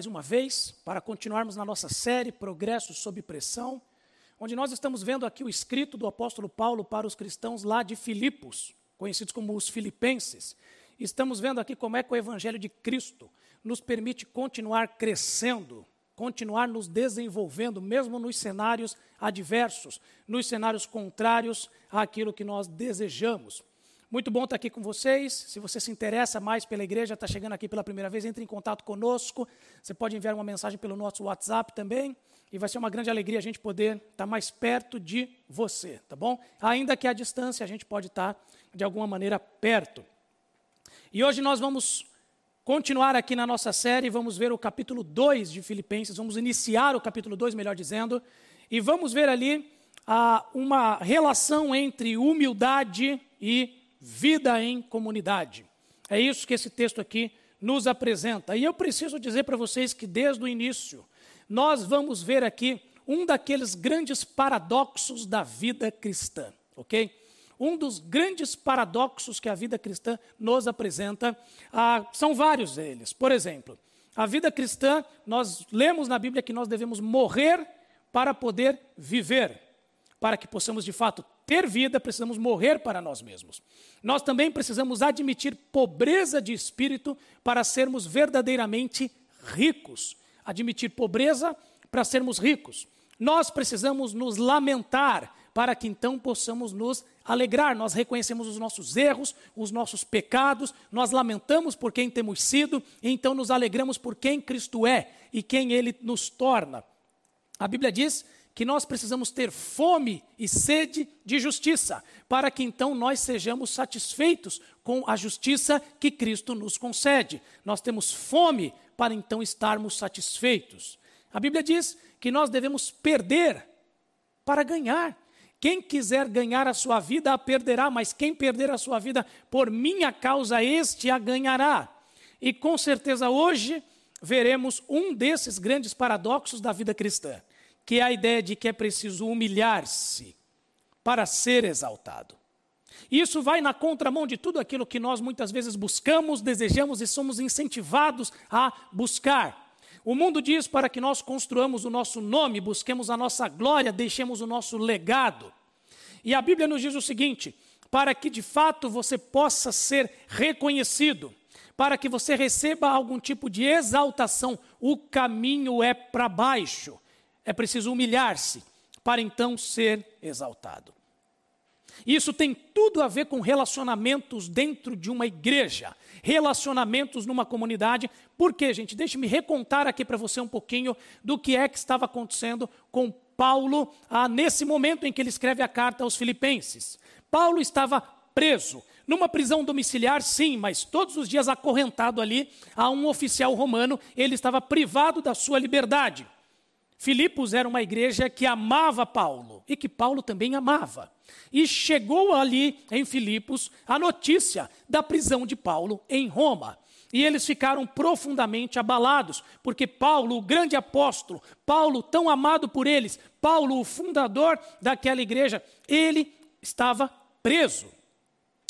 mais uma vez para continuarmos na nossa série Progresso sob Pressão, onde nós estamos vendo aqui o escrito do apóstolo Paulo para os cristãos lá de Filipos, conhecidos como os filipenses. Estamos vendo aqui como é que o evangelho de Cristo nos permite continuar crescendo, continuar nos desenvolvendo, mesmo nos cenários adversos, nos cenários contrários àquilo que nós desejamos. Muito bom estar aqui com vocês. Se você se interessa mais pela igreja, está chegando aqui pela primeira vez, entre em contato conosco. Você pode enviar uma mensagem pelo nosso WhatsApp também. E vai ser uma grande alegria a gente poder estar mais perto de você, tá bom? Ainda que à distância, a gente pode estar de alguma maneira perto. E hoje nós vamos continuar aqui na nossa série, vamos ver o capítulo 2 de Filipenses, vamos iniciar o capítulo 2, melhor dizendo, e vamos ver ali ah, uma relação entre humildade e vida em comunidade. É isso que esse texto aqui nos apresenta. E eu preciso dizer para vocês que desde o início, nós vamos ver aqui um daqueles grandes paradoxos da vida cristã, ok? Um dos grandes paradoxos que a vida cristã nos apresenta, ah, são vários deles. Por exemplo, a vida cristã, nós lemos na Bíblia que nós devemos morrer para poder viver, para que possamos de fato ter vida, precisamos morrer para nós mesmos. Nós também precisamos admitir pobreza de espírito para sermos verdadeiramente ricos. Admitir pobreza para sermos ricos. Nós precisamos nos lamentar para que então possamos nos alegrar. Nós reconhecemos os nossos erros, os nossos pecados, nós lamentamos por quem temos sido, e então nos alegramos por quem Cristo é e quem ele nos torna. A Bíblia diz que nós precisamos ter fome e sede de justiça, para que então nós sejamos satisfeitos com a justiça que Cristo nos concede. Nós temos fome para então estarmos satisfeitos. A Bíblia diz que nós devemos perder para ganhar. Quem quiser ganhar a sua vida a perderá, mas quem perder a sua vida por minha causa, este a ganhará. E com certeza hoje veremos um desses grandes paradoxos da vida cristã que é a ideia de que é preciso humilhar-se para ser exaltado. Isso vai na contramão de tudo aquilo que nós muitas vezes buscamos, desejamos e somos incentivados a buscar. O mundo diz para que nós construamos o nosso nome, busquemos a nossa glória, deixemos o nosso legado. E a Bíblia nos diz o seguinte: para que de fato você possa ser reconhecido, para que você receba algum tipo de exaltação, o caminho é para baixo é preciso humilhar-se para então ser exaltado. Isso tem tudo a ver com relacionamentos dentro de uma igreja, relacionamentos numa comunidade. Por quê, gente? Deixe-me recontar aqui para você um pouquinho do que é que estava acontecendo com Paulo ah, nesse momento em que ele escreve a carta aos Filipenses. Paulo estava preso, numa prisão domiciliar, sim, mas todos os dias acorrentado ali a um oficial romano, ele estava privado da sua liberdade. Filipos era uma igreja que amava Paulo e que Paulo também amava. E chegou ali em Filipos a notícia da prisão de Paulo em Roma. E eles ficaram profundamente abalados, porque Paulo, o grande apóstolo, Paulo, tão amado por eles, Paulo, o fundador daquela igreja, ele estava preso.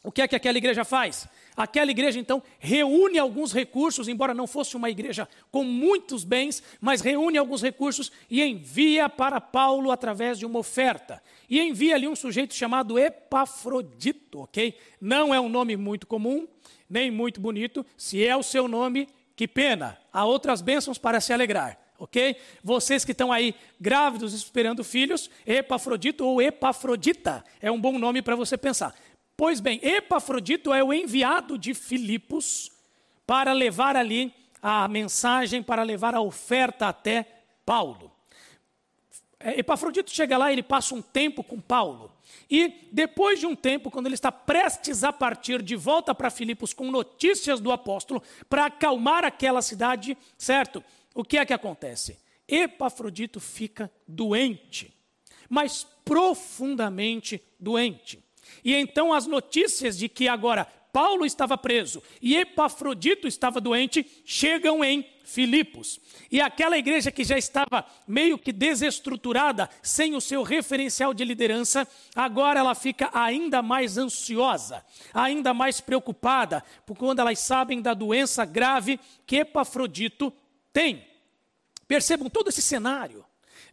O que é que aquela igreja faz? Aquela igreja então reúne alguns recursos, embora não fosse uma igreja com muitos bens, mas reúne alguns recursos e envia para Paulo através de uma oferta. E envia ali um sujeito chamado Epafrodito, ok? Não é um nome muito comum, nem muito bonito. Se é o seu nome, que pena. Há outras bênçãos para se alegrar ok? Vocês que estão aí grávidos esperando filhos, Epafrodito ou Epafrodita é um bom nome para você pensar. Pois bem, Epafrodito é o enviado de Filipos para levar ali a mensagem, para levar a oferta até Paulo. É, Epafrodito chega lá, ele passa um tempo com Paulo. E depois de um tempo, quando ele está prestes a partir de volta para Filipos com notícias do apóstolo, para acalmar aquela cidade, certo? O que é que acontece? Epafrodito fica doente, mas profundamente doente. E então as notícias de que agora Paulo estava preso e Epafrodito estava doente chegam em Filipos. E aquela igreja que já estava meio que desestruturada, sem o seu referencial de liderança, agora ela fica ainda mais ansiosa, ainda mais preocupada, por quando elas sabem da doença grave que Epafrodito tem. Percebam todo esse cenário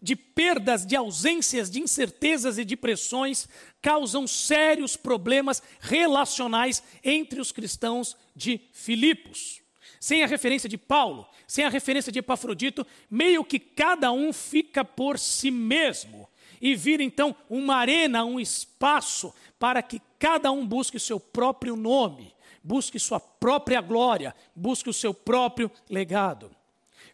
de perdas, de ausências, de incertezas e de pressões causam sérios problemas relacionais entre os cristãos de Filipos. Sem a referência de Paulo, sem a referência de Epafrodito, meio que cada um fica por si mesmo e vira então uma arena, um espaço para que cada um busque o seu próprio nome, busque sua própria glória, busque o seu próprio legado.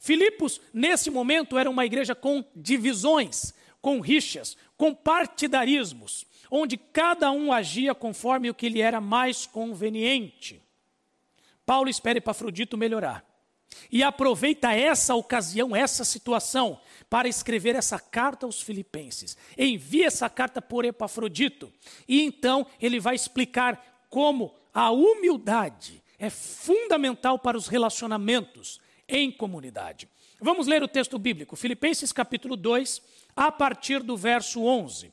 Filipos, nesse momento, era uma igreja com divisões, com rixas, com partidarismos, onde cada um agia conforme o que lhe era mais conveniente. Paulo espera Epafrodito melhorar. E aproveita essa ocasião, essa situação, para escrever essa carta aos Filipenses. Envia essa carta por Epafrodito. E então ele vai explicar como a humildade é fundamental para os relacionamentos em comunidade. Vamos ler o texto bíblico, Filipenses capítulo 2, a partir do verso 11.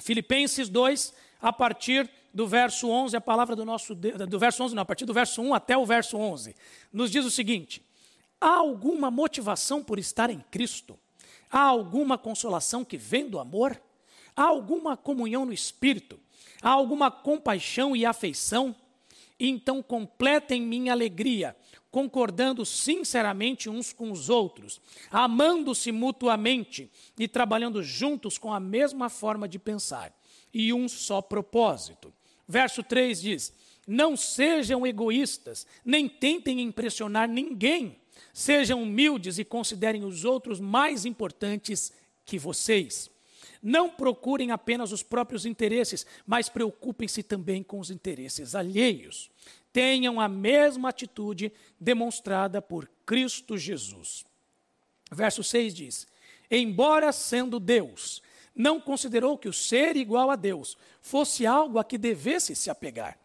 Filipenses 2, a partir do verso 11, a palavra do nosso do verso 11, não, a partir do verso 1 até o verso 11, nos diz o seguinte: Há alguma motivação por estar em Cristo? Há alguma consolação que vem do amor? Há alguma comunhão no espírito? Há alguma compaixão e afeição? Então completem minha alegria, concordando sinceramente uns com os outros, amando-se mutuamente e trabalhando juntos com a mesma forma de pensar e um só propósito. Verso 3 diz: Não sejam egoístas, nem tentem impressionar ninguém. Sejam humildes e considerem os outros mais importantes que vocês. Não procurem apenas os próprios interesses, mas preocupem-se também com os interesses alheios. Tenham a mesma atitude demonstrada por Cristo Jesus. Verso 6 diz: Embora sendo Deus, não considerou que o ser igual a Deus fosse algo a que devesse se apegar.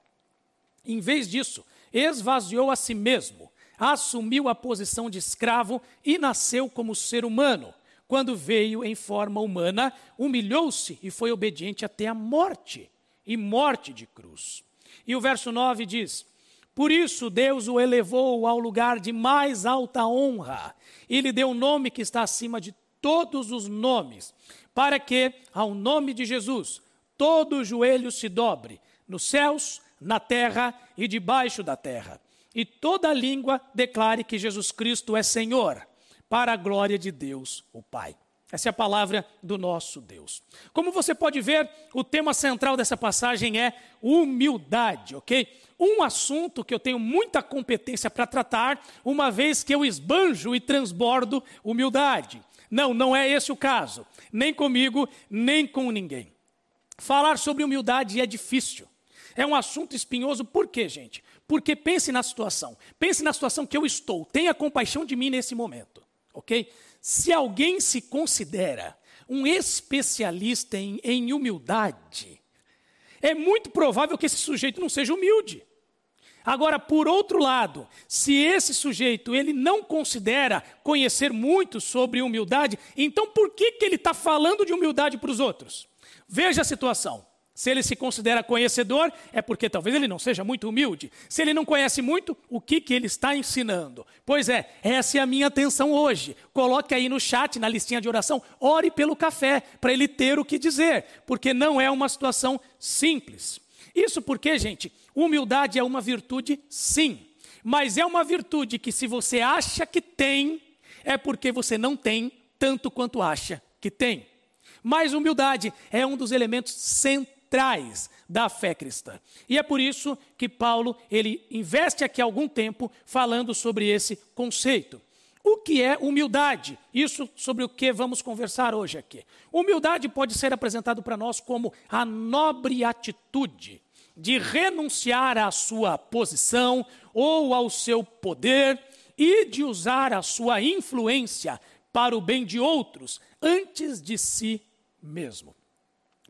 Em vez disso, esvaziou a si mesmo, assumiu a posição de escravo e nasceu como ser humano. Quando veio em forma humana, humilhou-se e foi obediente até a morte e morte de cruz. E o verso 9 diz: Por isso Deus o elevou ao lugar de mais alta honra e lhe deu o um nome que está acima de todos os nomes, para que, ao nome de Jesus, todo joelho se dobre, nos céus, na terra e debaixo da terra, e toda língua declare que Jesus Cristo é Senhor, para a glória de Deus, o Pai. Essa é a palavra do nosso Deus. Como você pode ver, o tema central dessa passagem é humildade, ok? Um assunto que eu tenho muita competência para tratar, uma vez que eu esbanjo e transbordo humildade. Não, não é esse o caso, nem comigo, nem com ninguém. Falar sobre humildade é difícil. É um assunto espinhoso, por quê, gente? Porque pense na situação. Pense na situação que eu estou. Tenha compaixão de mim nesse momento, ok? Se alguém se considera um especialista em, em humildade, é muito provável que esse sujeito não seja humilde. Agora, por outro lado, se esse sujeito ele não considera conhecer muito sobre humildade, então por que, que ele está falando de humildade para os outros? Veja a situação. Se ele se considera conhecedor, é porque talvez ele não seja muito humilde. Se ele não conhece muito, o que, que ele está ensinando? Pois é, essa é a minha atenção hoje. Coloque aí no chat, na listinha de oração, ore pelo café, para ele ter o que dizer, porque não é uma situação simples. Isso porque, gente, humildade é uma virtude, sim, mas é uma virtude que, se você acha que tem, é porque você não tem tanto quanto acha que tem. Mas humildade é um dos elementos centrais da fé cristã. E é por isso que Paulo, ele investe aqui algum tempo falando sobre esse conceito. O que é humildade? Isso sobre o que vamos conversar hoje aqui. Humildade pode ser apresentado para nós como a nobre atitude de renunciar à sua posição ou ao seu poder e de usar a sua influência para o bem de outros antes de si mesmo.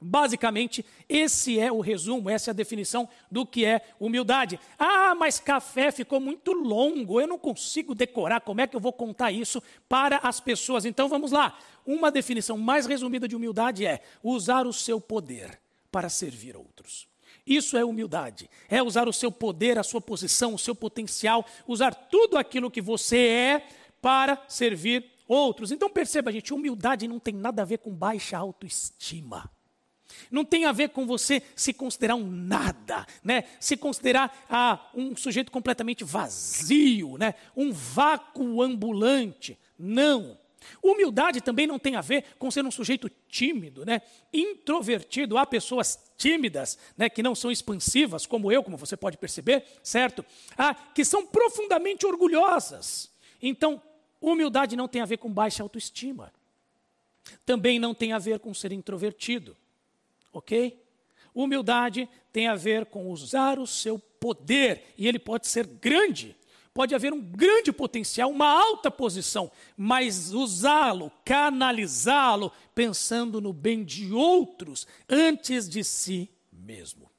Basicamente, esse é o resumo, essa é a definição do que é humildade. Ah, mas café ficou muito longo, eu não consigo decorar, como é que eu vou contar isso para as pessoas? Então vamos lá. Uma definição mais resumida de humildade é usar o seu poder para servir outros. Isso é humildade. É usar o seu poder, a sua posição, o seu potencial, usar tudo aquilo que você é para servir outros. Então perceba, gente, humildade não tem nada a ver com baixa autoestima. Não tem a ver com você se considerar um nada, né? Se considerar ah, um sujeito completamente vazio, né? Um vácuo ambulante. Não. Humildade também não tem a ver com ser um sujeito tímido, né? introvertido. Há pessoas tímidas, né, que não são expansivas, como eu, como você pode perceber, certo? Ah, que são profundamente orgulhosas. Então, humildade não tem a ver com baixa autoestima. Também não tem a ver com ser introvertido ok? Humildade tem a ver com usar o seu poder, e ele pode ser grande, pode haver um grande potencial, uma alta posição, mas usá-lo, canalizá-lo, pensando no bem de outros antes de si mesmo.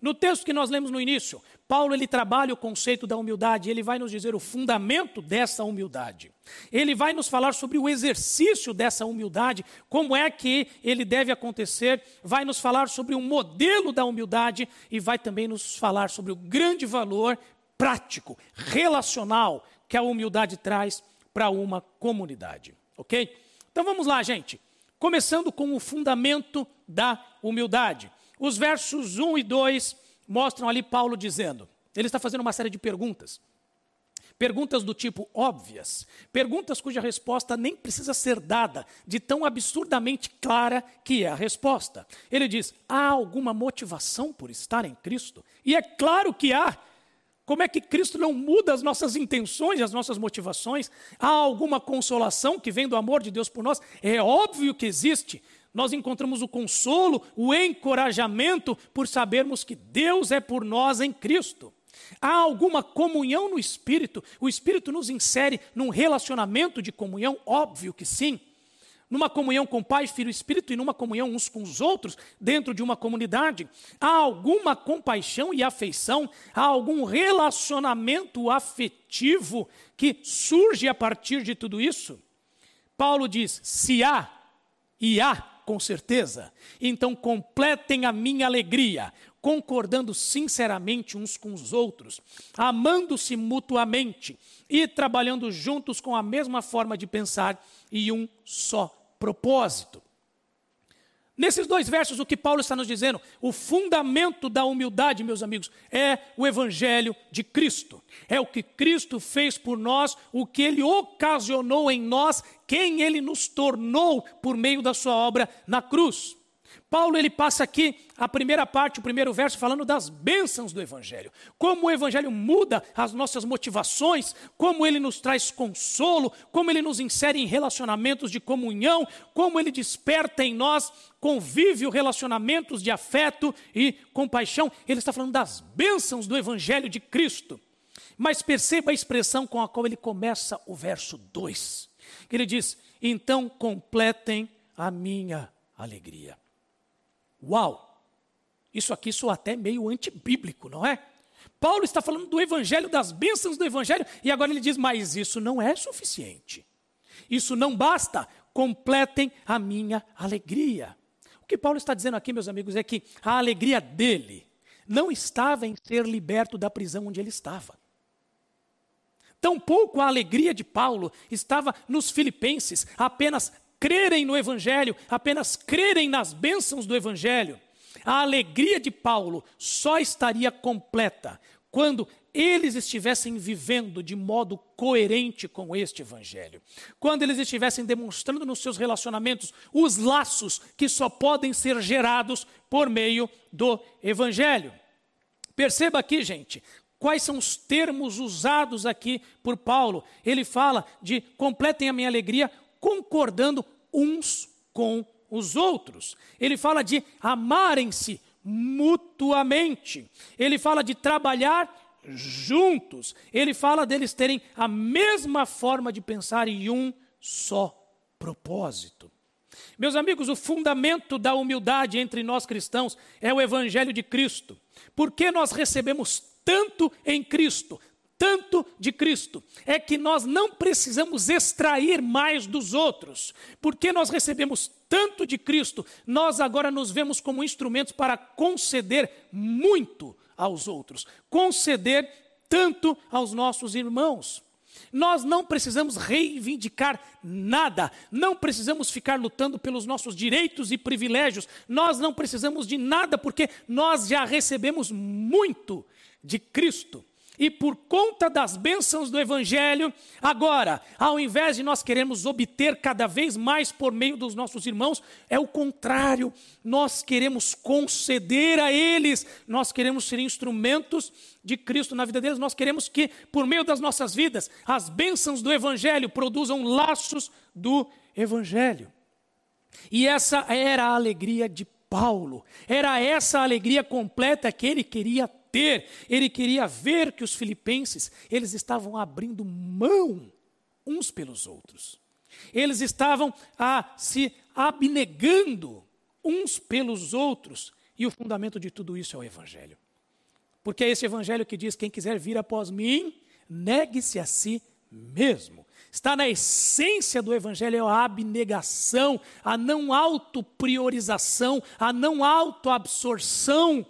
No texto que nós lemos no início, Paulo ele trabalha o conceito da humildade, ele vai nos dizer o fundamento dessa humildade. Ele vai nos falar sobre o exercício dessa humildade, como é que ele deve acontecer, vai nos falar sobre o modelo da humildade e vai também nos falar sobre o grande valor prático, relacional que a humildade traz para uma comunidade, OK? Então vamos lá, gente. Começando com o fundamento da humildade. Os versos 1 e 2 mostram ali Paulo dizendo: ele está fazendo uma série de perguntas. Perguntas do tipo óbvias, perguntas cuja resposta nem precisa ser dada, de tão absurdamente clara que é a resposta. Ele diz: há alguma motivação por estar em Cristo? E é claro que há. Como é que Cristo não muda as nossas intenções as nossas motivações? Há alguma consolação que vem do amor de Deus por nós? É óbvio que existe nós encontramos o consolo, o encorajamento por sabermos que Deus é por nós em Cristo. Há alguma comunhão no Espírito? O Espírito nos insere num relacionamento de comunhão? Óbvio que sim. Numa comunhão com Pai, Filho e Espírito e numa comunhão uns com os outros, dentro de uma comunidade. Há alguma compaixão e afeição? Há algum relacionamento afetivo que surge a partir de tudo isso? Paulo diz: se há, e há, com certeza. Então completem a minha alegria, concordando sinceramente uns com os outros, amando-se mutuamente e trabalhando juntos com a mesma forma de pensar e um só propósito. Nesses dois versos, o que Paulo está nos dizendo, o fundamento da humildade, meus amigos, é o Evangelho de Cristo. É o que Cristo fez por nós, o que ele ocasionou em nós, quem ele nos tornou por meio da sua obra na cruz. Paulo ele passa aqui a primeira parte, o primeiro verso, falando das bênçãos do Evangelho. Como o Evangelho muda as nossas motivações, como ele nos traz consolo, como ele nos insere em relacionamentos de comunhão, como ele desperta em nós convívio, relacionamentos de afeto e compaixão. Ele está falando das bênçãos do Evangelho de Cristo. Mas perceba a expressão com a qual ele começa o verso 2. Ele diz: Então completem a minha alegria. Uau! Isso aqui soa até meio antibíblico, não é? Paulo está falando do evangelho, das bênçãos do evangelho, e agora ele diz: Mas isso não é suficiente. Isso não basta. Completem a minha alegria. O que Paulo está dizendo aqui, meus amigos, é que a alegria dele não estava em ser liberto da prisão onde ele estava. Tampouco a alegria de Paulo estava nos filipenses apenas crerem no Evangelho, apenas crerem nas bênçãos do Evangelho, a alegria de Paulo só estaria completa quando eles estivessem vivendo de modo coerente com este Evangelho. Quando eles estivessem demonstrando nos seus relacionamentos os laços que só podem ser gerados por meio do Evangelho. Perceba aqui, gente, quais são os termos usados aqui por Paulo. Ele fala de completem a minha alegria concordando uns com os outros. Ele fala de amarem-se mutuamente. Ele fala de trabalhar juntos. Ele fala deles terem a mesma forma de pensar e um só propósito. Meus amigos, o fundamento da humildade entre nós cristãos é o Evangelho de Cristo. Porque nós recebemos tanto em Cristo, tanto de Cristo é que nós não precisamos extrair mais dos outros, porque nós recebemos tanto de Cristo, nós agora nos vemos como instrumentos para conceder muito aos outros, conceder tanto aos nossos irmãos. Nós não precisamos reivindicar nada, não precisamos ficar lutando pelos nossos direitos e privilégios, nós não precisamos de nada, porque nós já recebemos muito de Cristo. E por conta das bênçãos do Evangelho, agora, ao invés de nós queremos obter cada vez mais por meio dos nossos irmãos, é o contrário, nós queremos conceder a eles, nós queremos ser instrumentos de Cristo na vida deles, nós queremos que, por meio das nossas vidas, as bênçãos do Evangelho produzam laços do Evangelho. E essa era a alegria de Paulo, era essa a alegria completa que ele queria ter, ele queria ver que os filipenses, eles estavam abrindo mão uns pelos outros. Eles estavam a ah, se abnegando uns pelos outros, e o fundamento de tudo isso é o evangelho. Porque é esse evangelho que diz: quem quiser vir após mim, negue-se a si mesmo. Está na essência do evangelho a abnegação, a não autopriorização, a não autoabsorção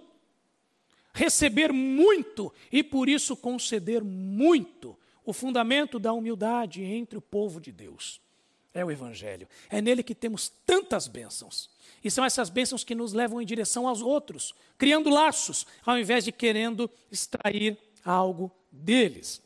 receber muito e por isso conceder muito. O fundamento da humildade entre o povo de Deus é o Evangelho. É nele que temos tantas bênçãos. E são essas bênçãos que nos levam em direção aos outros, criando laços, ao invés de querendo extrair algo deles.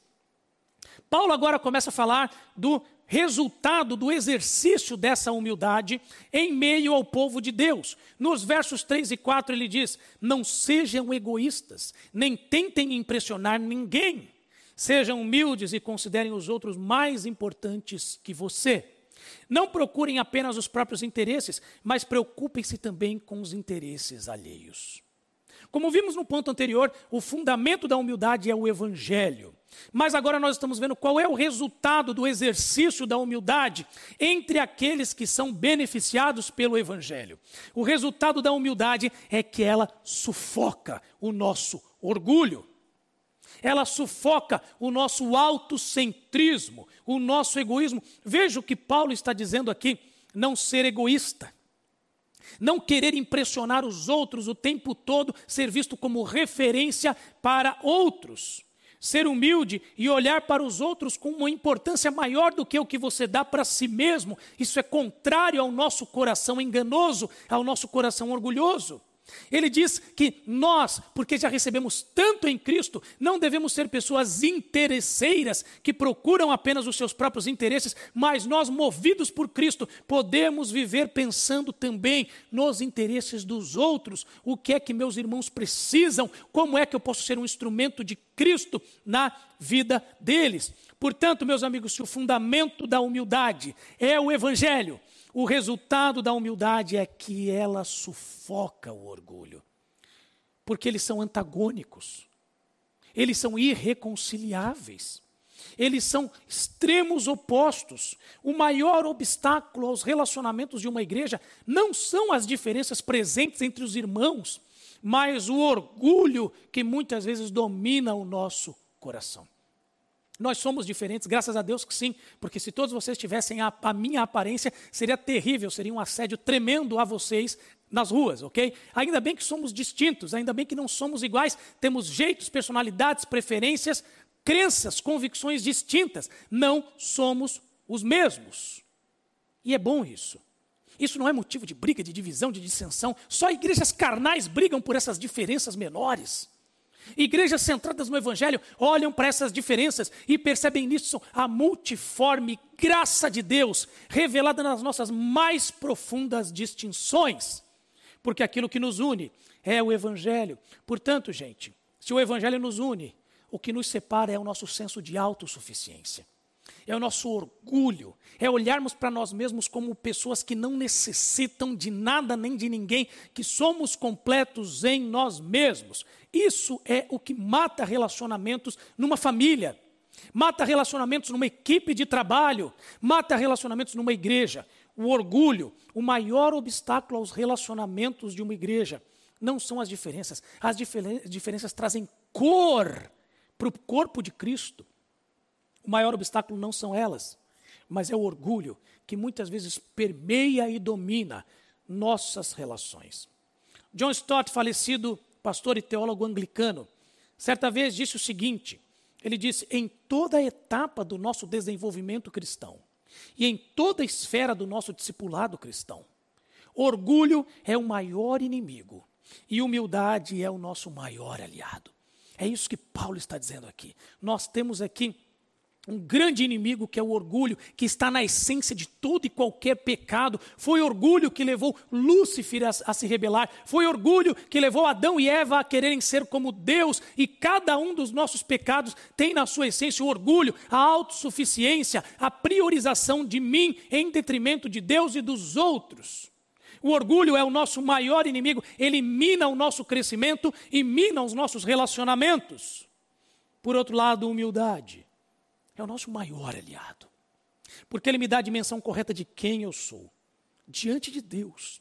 Paulo agora começa a falar do resultado do exercício dessa humildade em meio ao povo de Deus. Nos versos 3 e 4 ele diz: Não sejam egoístas, nem tentem impressionar ninguém. Sejam humildes e considerem os outros mais importantes que você. Não procurem apenas os próprios interesses, mas preocupem-se também com os interesses alheios. Como vimos no ponto anterior, o fundamento da humildade é o evangelho. Mas agora nós estamos vendo qual é o resultado do exercício da humildade entre aqueles que são beneficiados pelo Evangelho. O resultado da humildade é que ela sufoca o nosso orgulho. Ela sufoca o nosso autocentrismo, o nosso egoísmo. Veja o que Paulo está dizendo aqui: não ser egoísta não querer impressionar os outros o tempo todo, ser visto como referência para outros. Ser humilde e olhar para os outros com uma importância maior do que o que você dá para si mesmo, isso é contrário ao nosso coração enganoso, ao nosso coração orgulhoso. Ele diz que nós, porque já recebemos tanto em Cristo, não devemos ser pessoas interesseiras que procuram apenas os seus próprios interesses, mas nós, movidos por Cristo, podemos viver pensando também nos interesses dos outros. O que é que meus irmãos precisam? Como é que eu posso ser um instrumento de Cristo na vida deles? Portanto, meus amigos, se o fundamento da humildade é o Evangelho, o resultado da humildade é que ela sufoca o orgulho, porque eles são antagônicos, eles são irreconciliáveis, eles são extremos opostos. O maior obstáculo aos relacionamentos de uma igreja não são as diferenças presentes entre os irmãos, mas o orgulho que muitas vezes domina o nosso coração. Nós somos diferentes, graças a Deus que sim, porque se todos vocês tivessem a, a, minha aparência, seria terrível, seria um assédio tremendo a vocês nas ruas, ok? Ainda bem que somos distintos, ainda bem que não somos iguais, temos jeitos, personalidades, preferências, crenças, convicções distintas, não somos os mesmos. E é bom isso. Isso não é motivo de briga, de divisão, de dissensão. Só igrejas carnais brigam por essas diferenças menores. Igrejas centradas no Evangelho olham para essas diferenças e percebem nisso a multiforme graça de Deus revelada nas nossas mais profundas distinções. Porque aquilo que nos une é o Evangelho. Portanto, gente, se o Evangelho nos une, o que nos separa é o nosso senso de autossuficiência é o nosso orgulho, é olharmos para nós mesmos como pessoas que não necessitam de nada nem de ninguém, que somos completos em nós mesmos. Isso é o que mata relacionamentos numa família, mata relacionamentos numa equipe de trabalho, mata relacionamentos numa igreja. O orgulho, o maior obstáculo aos relacionamentos de uma igreja, não são as diferenças. As diferenças trazem cor para o corpo de Cristo. O maior obstáculo não são elas, mas é o orgulho que muitas vezes permeia e domina nossas relações. John Stott, falecido pastor e teólogo anglicano, certa vez disse o seguinte: Ele disse: em toda etapa do nosso desenvolvimento cristão e em toda esfera do nosso discipulado cristão, orgulho é o maior inimigo e humildade é o nosso maior aliado. É isso que Paulo está dizendo aqui. Nós temos aqui um grande inimigo que é o orgulho, que está na essência de todo e qualquer pecado. Foi orgulho que levou Lúcifer a, a, se rebelar. Foi orgulho que levou Adão e Eva a quererem ser como Deus. E cada um dos nossos pecados tem na sua essência o orgulho, a autossuficiência, a priorização de mim em detrimento de Deus e dos outros. O orgulho é o nosso maior inimigo, ele mina o nosso crescimento e mina os nossos relacionamentos. Por outro lado, humildade é o nosso maior aliado. Porque ele me dá a dimensão correta de quem eu sou, diante de Deus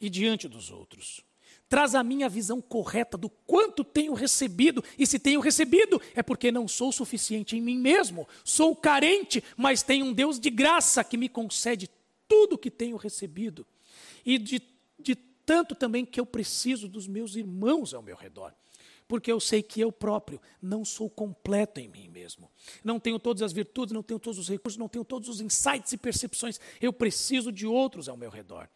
e diante dos outros. Traz a minha visão correta do quanto tenho recebido, e se tenho recebido, é porque não sou suficiente em mim mesmo. Sou carente, mas tenho um Deus de graça que me concede tudo que tenho recebido. E de, de tanto também que eu preciso dos meus irmãos ao meu redor porque eu sei que eu próprio não sou completo em mim mesmo. Não tenho todas as virtudes, não tenho todos os recursos, não tenho todos os insights e percepções. Eu preciso de outros ao meu redor.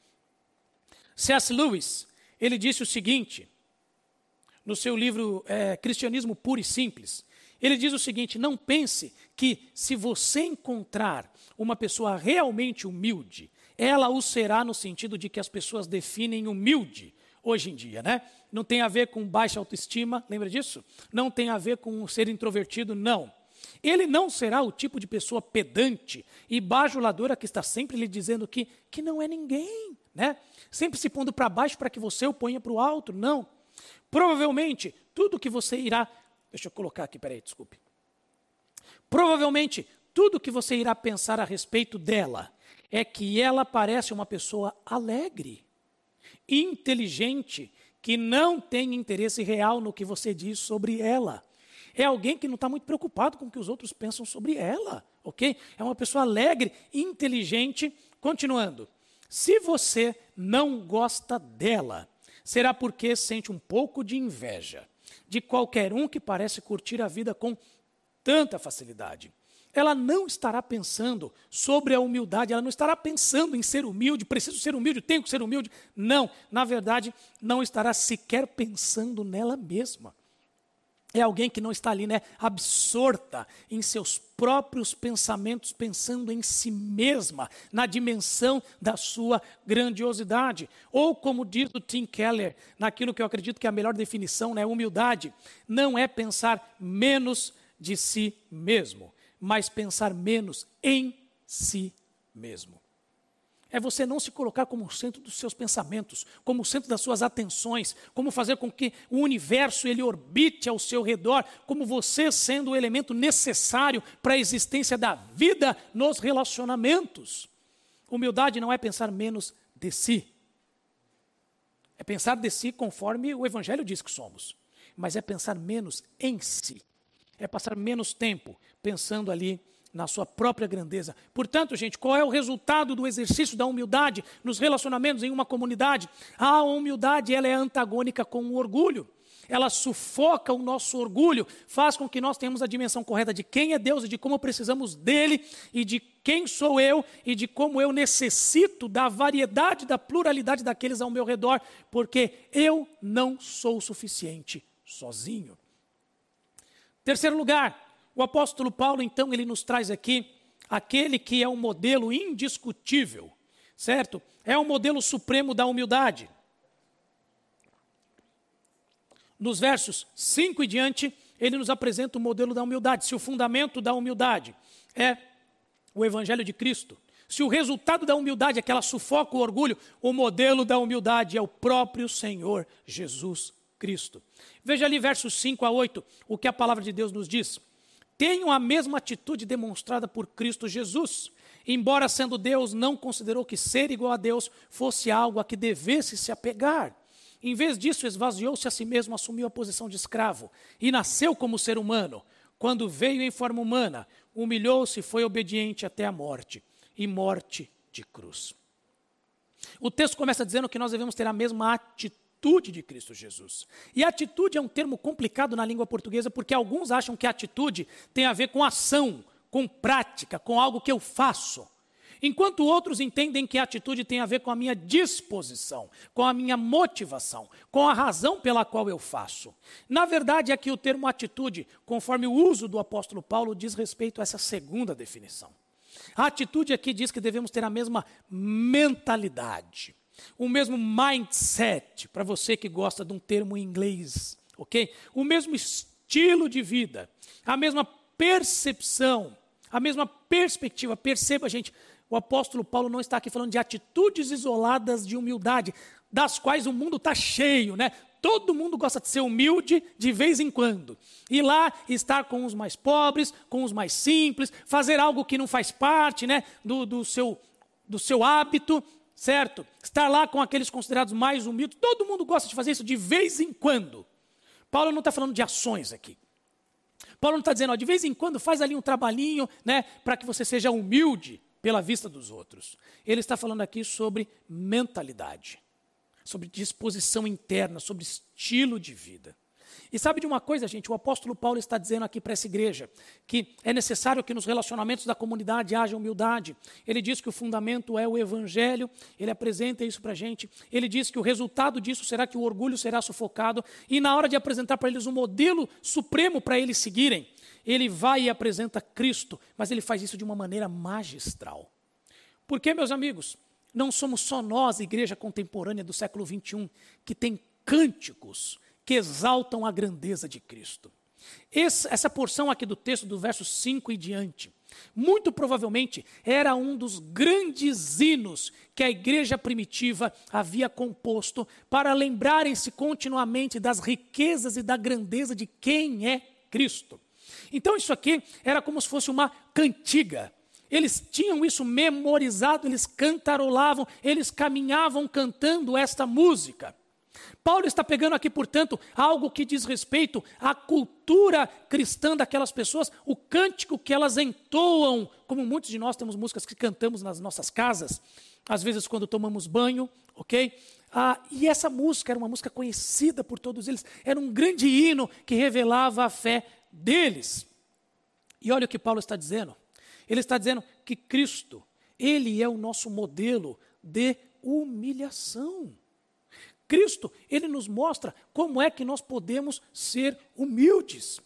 C.S. Lewis, ele disse o seguinte, no seu livro é, Cristianismo Puro e Simples. Ele diz o seguinte: não pense que se você encontrar uma pessoa realmente humilde, ela o será no sentido de que as pessoas definem humilde hoje em dia, né? Não tem a ver com baixa autoestima, lembra disso? Não tem a ver com ser introvertido, não. Ele não será o tipo de pessoa pedante e bajuladora que está sempre lhe dizendo que, que não é ninguém, né? Sempre se pondo para baixo para que você o ponha para o alto, não. Provavelmente, tudo que você irá. Deixa eu colocar aqui, peraí, desculpe. Provavelmente, tudo que você irá pensar a respeito dela é que ela parece uma pessoa alegre inteligente, que não tem interesse real no que você diz sobre ela. É alguém que não está muito preocupado com o que os outros pensam sobre ela, ok? É uma pessoa alegre, inteligente. Continuando, se você não gosta dela, será porque sente um pouco de inveja de qualquer um que parece curtir a vida com tanta facilidade ela não estará pensando sobre a humildade, ela não estará pensando em ser humilde, preciso ser humilde, tenho que ser humilde. Não, na verdade, não estará sequer pensando nela mesma. É alguém que não está ali, né, absorta em seus próprios pensamentos, pensando em si mesma, na dimensão da sua grandiosidade. Ou, como diz o Tim Keller, naquilo que eu acredito que é a melhor definição, né, humildade, não é pensar menos de si mesmo mas pensar menos em si mesmo. É você não se colocar como o centro dos seus pensamentos, como o centro das suas atenções, como fazer com que o universo ele orbite ao seu redor, como você sendo o elemento necessário para a existência da vida nos relacionamentos. Humildade não é pensar menos de si. É pensar de si conforme o evangelho diz que somos, mas é pensar menos em si. É passar menos tempo pensando ali na sua própria grandeza. Portanto, gente, qual é o resultado do exercício da humildade nos relacionamentos em uma comunidade? A humildade, ela é antagônica com o orgulho. Ela sufoca o nosso orgulho, faz com que nós tenhamos a dimensão correta de quem é Deus e de como precisamos dele e de quem sou eu e de como eu necessito da variedade, da pluralidade daqueles ao meu redor, porque eu não sou o suficiente sozinho. Terceiro lugar, o apóstolo Paulo, então, ele nos traz aqui aquele que é um modelo indiscutível, certo? É o um modelo supremo da humildade. Nos versos 5 e diante, ele nos apresenta o modelo da humildade. Se o fundamento da humildade é o evangelho de Cristo, se o resultado da humildade é que ela sufoca o orgulho, o modelo da humildade é o próprio Senhor Jesus Cristo. Veja ali versos 5 a 8, o que a palavra de Deus nos diz tenham a mesma atitude demonstrada por Cristo Jesus. Embora sendo Deus, não considerou que ser igual a Deus fosse algo a que devesse se apegar. Em vez disso, esvaziou-se a si mesmo, assumiu a posição de escravo e nasceu como ser humano. Quando veio em forma humana, humilhou-se e foi obediente até a morte e morte de cruz. O texto começa dizendo que nós devemos ter a mesma atitude atitude de Cristo Jesus. E atitude é um termo complicado na língua portuguesa porque alguns acham que atitude tem a ver com ação, com prática, com algo que eu faço. Enquanto outros entendem que a atitude tem a ver com a minha disposição, com a minha motivação, com a razão pela qual eu faço. Na verdade, aqui o termo atitude, conforme o uso do apóstolo Paulo, diz respeito a essa segunda definição. A atitude aqui diz que devemos ter a mesma mentalidade, o mesmo mindset, para você que gosta de um termo em inglês, ok? O mesmo estilo de vida, a mesma percepção, a mesma perspectiva. Perceba, gente, o apóstolo Paulo não está aqui falando de atitudes isoladas de humildade, das quais o mundo está cheio, né? Todo mundo gosta de ser humilde de vez em quando. Ir lá, estar com os mais pobres, com os mais simples, fazer algo que não faz parte né, do, do, seu, do seu hábito, certo? Estar lá com aqueles considerados mais humildes. Todo mundo gosta de fazer isso de vez em quando. Paulo não está falando de ações aqui. Paulo não está dizendo, ó, de vez em quando faz ali um trabalhinho né, para que você seja humilde pela vista dos outros. Ele está falando aqui sobre mentalidade sobre disposição interna, sobre estilo de vida. E sabe de uma coisa, gente? O apóstolo Paulo está dizendo aqui para essa igreja que é necessário que nos relacionamentos da comunidade haja humildade. Ele diz que o fundamento é o evangelho, ele apresenta isso para a gente. Ele diz que o resultado disso será que o orgulho será sufocado. E na hora de apresentar para eles um modelo supremo para eles seguirem, ele vai e apresenta Cristo, mas ele faz isso de uma maneira magistral. Por quê, meus amigos? Não somos só nós, igreja contemporânea do século 21, que tem cânticos que exaltam a grandeza de Cristo. Essa porção aqui do texto, do verso 5 e diante, muito provavelmente era um dos grandes hinos que a igreja primitiva havia composto para lembrarem-se continuamente das riquezas e da grandeza de quem é Cristo. Então, isso aqui era como se fosse uma cantiga eles tinham isso memorizado, eles cantarolavam, eles caminhavam cantando esta música. Paulo está pegando aqui, portanto, algo que diz respeito à cultura cristã daquelas pessoas, o cântico que elas entoam, como muitos de nós temos músicas que cantamos nas nossas casas, às vezes quando tomamos banho, ok? Ah, e essa música era uma música conhecida por todos eles, era um grande hino que revelava a fé deles. E olha o que Paulo está dizendo. Ele está dizendo que Cristo, ele é o nosso modelo de humilhação. Cristo, ele nos mostra como é que nós podemos ser humildes.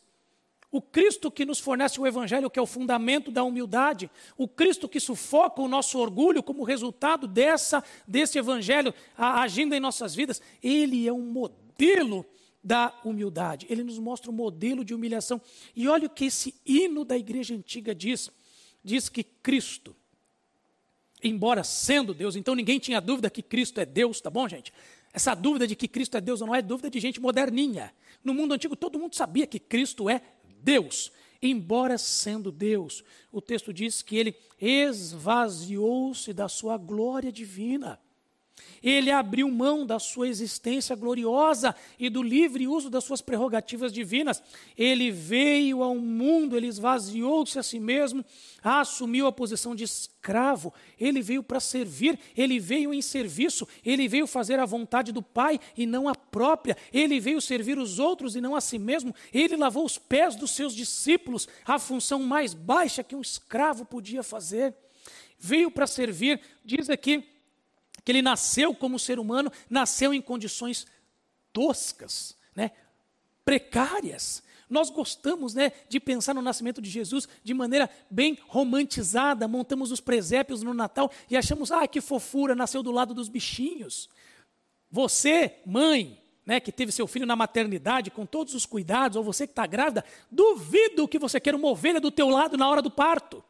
O Cristo que nos fornece o Evangelho, que é o fundamento da humildade, o Cristo que sufoca o nosso orgulho como resultado dessa, desse Evangelho agindo em nossas vidas, ele é um modelo da humildade. Ele nos mostra um modelo de humilhação. E olha o que esse hino da igreja antiga diz diz que Cristo, embora sendo Deus, então ninguém tinha dúvida que Cristo é Deus, tá bom, gente? Essa dúvida de que Cristo é Deus ou não é dúvida de gente moderninha. No mundo antigo todo mundo sabia que Cristo é Deus. Embora sendo Deus, o texto diz que ele esvaziou-se da sua glória divina. Ele abriu mão da sua existência gloriosa e do livre uso das suas prerrogativas divinas. Ele veio ao mundo, ele esvaziou-se a si mesmo, assumiu a posição de escravo. Ele veio para servir, ele veio em serviço, ele veio fazer a vontade do Pai e não a própria. Ele veio servir os outros e não a si mesmo. Ele lavou os pés dos seus discípulos, a função mais baixa que um escravo podia fazer. Veio para servir, diz aqui que ele nasceu como ser humano, nasceu em condições toscas, né, precárias. Nós gostamos né, de pensar no nascimento de Jesus de maneira bem romantizada, montamos os presépios no Natal e achamos, ah, que fofura, nasceu do lado dos bichinhos. Você, mãe, né, que teve seu filho na maternidade, com todos os cuidados, ou você que está grávida, duvido que você queira uma ovelha do teu lado na hora do parto.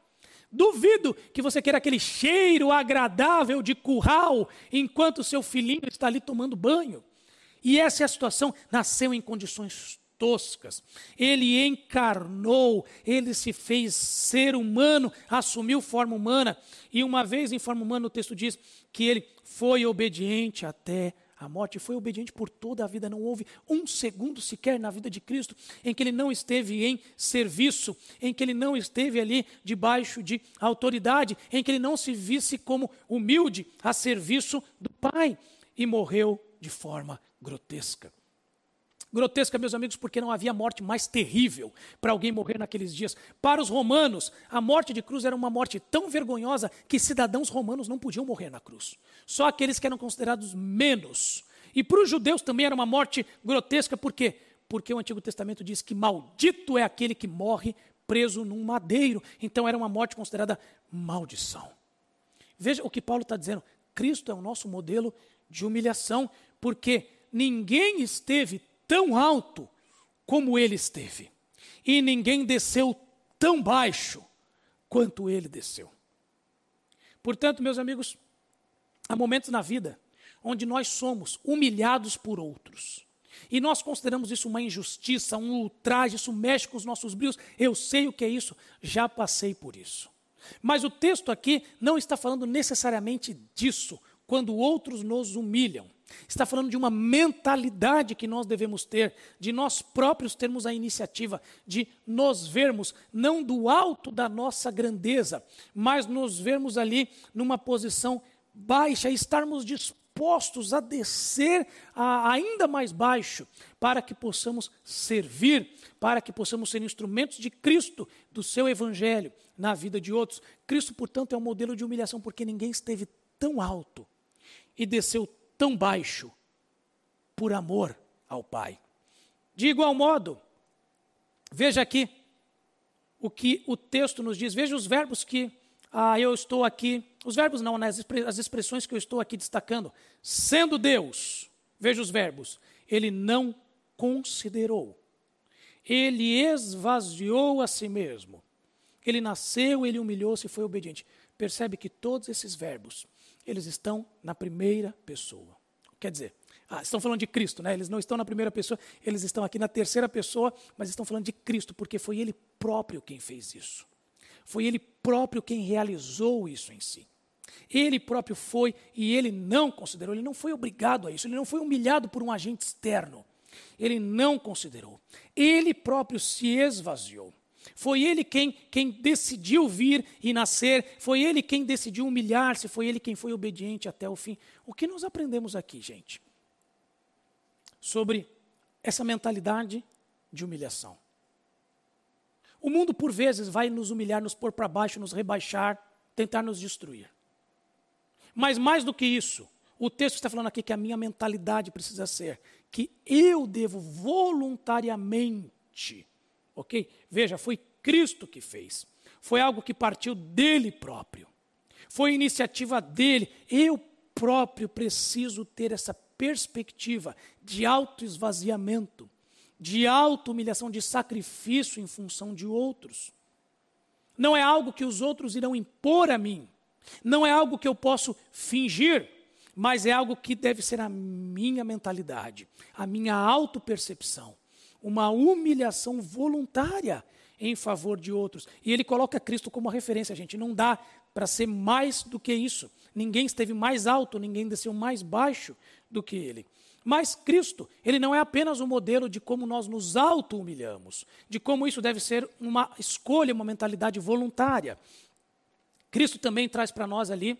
Duvido que você queira aquele cheiro agradável de curral enquanto seu filhinho está ali tomando banho. E essa é a situação. Nasceu em condições toscas. Ele encarnou, ele se fez ser humano, assumiu forma humana. E uma vez em forma humana, o texto diz que ele foi obediente até a morte, foi obediente por toda a vida. Não houve um segundo sequer na vida de Cristo em que ele não esteve em serviço, em que ele não esteve ali debaixo de autoridade, em que ele não se visse como humilde a serviço do Pai e morreu de forma grotesca. Grotesca, meus amigos, porque não havia morte mais terrível para alguém morrer naqueles dias. Para os romanos, a morte de cruz era uma morte tão vergonhosa que cidadãos romanos não podiam morrer na cruz. Só aqueles que eram considerados menos. E para os judeus também era uma morte grotesca, por quê? Porque o Antigo Testamento diz que maldito é aquele que morre preso num madeiro. Então era uma morte considerada maldição. Veja o que Paulo está dizendo. Cristo é o nosso modelo de humilhação, porque ninguém esteve tão alto como ele esteve, e ninguém desceu tão baixo quanto ele desceu. Portanto, meus amigos, há momentos na vida onde nós somos humilhados por outros. E nós consideramos isso uma injustiça, um ultraje, isso mexe com os nossos brilhos. Eu sei o que é isso, já passei por isso. Mas o texto aqui não está falando necessariamente disso, quando outros nos humilham. Está falando de uma mentalidade que nós devemos ter, de nós próprios termos a iniciativa, de nos vermos não do alto da nossa grandeza, mas nos vermos ali numa posição baixa, estarmos dispostos a descer a ainda mais baixo, para que possamos servir, para que possamos ser instrumentos de Cristo, do seu Evangelho, na vida de outros. Cristo, portanto, é um modelo de humilhação, porque ninguém esteve tão alto e desceu tão baixo por amor ao Pai. De igual modo, veja aqui o que o texto nos diz, veja os verbos que ah, eu estou aqui, os verbos não, né, as expressões que eu estou aqui destacando. Sendo Deus, veja os verbos, ele não considerou, ele esvaziou a si mesmo, ele nasceu, ele humilhou-se e foi obediente. Percebe que todos esses verbos eles estão na primeira pessoa. Quer dizer, ah, estão falando de Cristo, né? Eles não estão na primeira pessoa, eles estão aqui na terceira pessoa, mas estão falando de Cristo, porque foi Ele próprio quem fez isso. Foi Ele próprio quem realizou isso em si. Ele próprio foi e ele não considerou, ele não foi obrigado a isso, ele não foi humilhado por um agente externo. Ele não considerou. Ele próprio se esvaziou. Foi ele quem, quem decidiu vir e nascer, foi ele quem decidiu humilhar-se, foi ele quem foi obediente até o fim. O que nós aprendemos aqui, gente? Sobre essa mentalidade de humilhação. O mundo, por vezes, vai nos humilhar, nos pôr para baixo, nos rebaixar, tentar nos destruir. Mas mais do que isso, o texto está falando aqui que a minha mentalidade precisa ser que eu devo voluntariamente Ok? Veja, foi Cristo que fez. Foi algo que partiu dele próprio. Foi iniciativa dele. Eu próprio preciso ter essa perspectiva de autoesvaziamento, de auto-humilhação, de sacrifício em função de outros. Não é algo que os outros irão impor a mim. Não é algo que eu posso fingir, mas é algo que deve ser a minha mentalidade, a minha autopercepção uma humilhação voluntária em favor de outros. E ele coloca Cristo como referência, gente. Não dá para ser mais do que isso. Ninguém esteve mais alto, ninguém desceu mais baixo do que ele. Mas Cristo, ele não é apenas um modelo de como nós nos auto-humilhamos, de como isso deve ser uma escolha, uma mentalidade voluntária. Cristo também traz para nós ali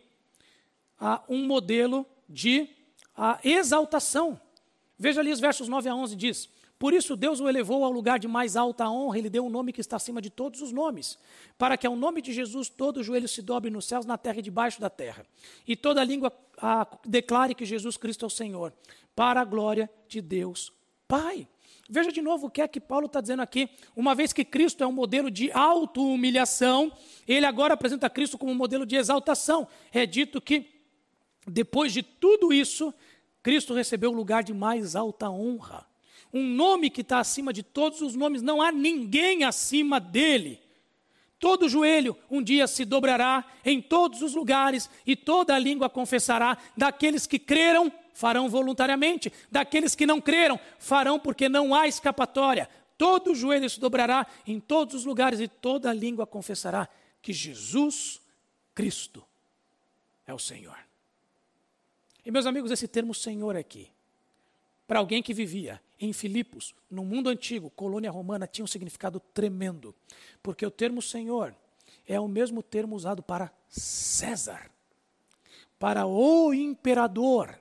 um modelo de exaltação. Veja ali os versos 9 a 11, diz: por isso Deus o elevou ao lugar de mais alta honra, ele deu um nome que está acima de todos os nomes, para que ao nome de Jesus todo joelho se dobre nos céus, na terra e debaixo da terra, e toda língua a, declare que Jesus Cristo é o Senhor, para a glória de Deus Pai. Veja de novo o que é que Paulo está dizendo aqui. Uma vez que Cristo é um modelo de auto-humilhação, ele agora apresenta Cristo como um modelo de exaltação. É dito que, depois de tudo isso, Cristo recebeu o lugar de mais alta honra um nome que está acima de todos os nomes, não há ninguém acima dele. Todo joelho um dia se dobrará em todos os lugares e toda língua confessará. Daqueles que creram, farão voluntariamente. Daqueles que não creram, farão porque não há escapatória. Todo joelho se dobrará em todos os lugares e toda língua confessará que Jesus Cristo é o Senhor. E meus amigos, esse termo Senhor aqui, para alguém que vivia em Filipos, no mundo antigo, colônia romana, tinha um significado tremendo, porque o termo Senhor é o mesmo termo usado para César, para o imperador.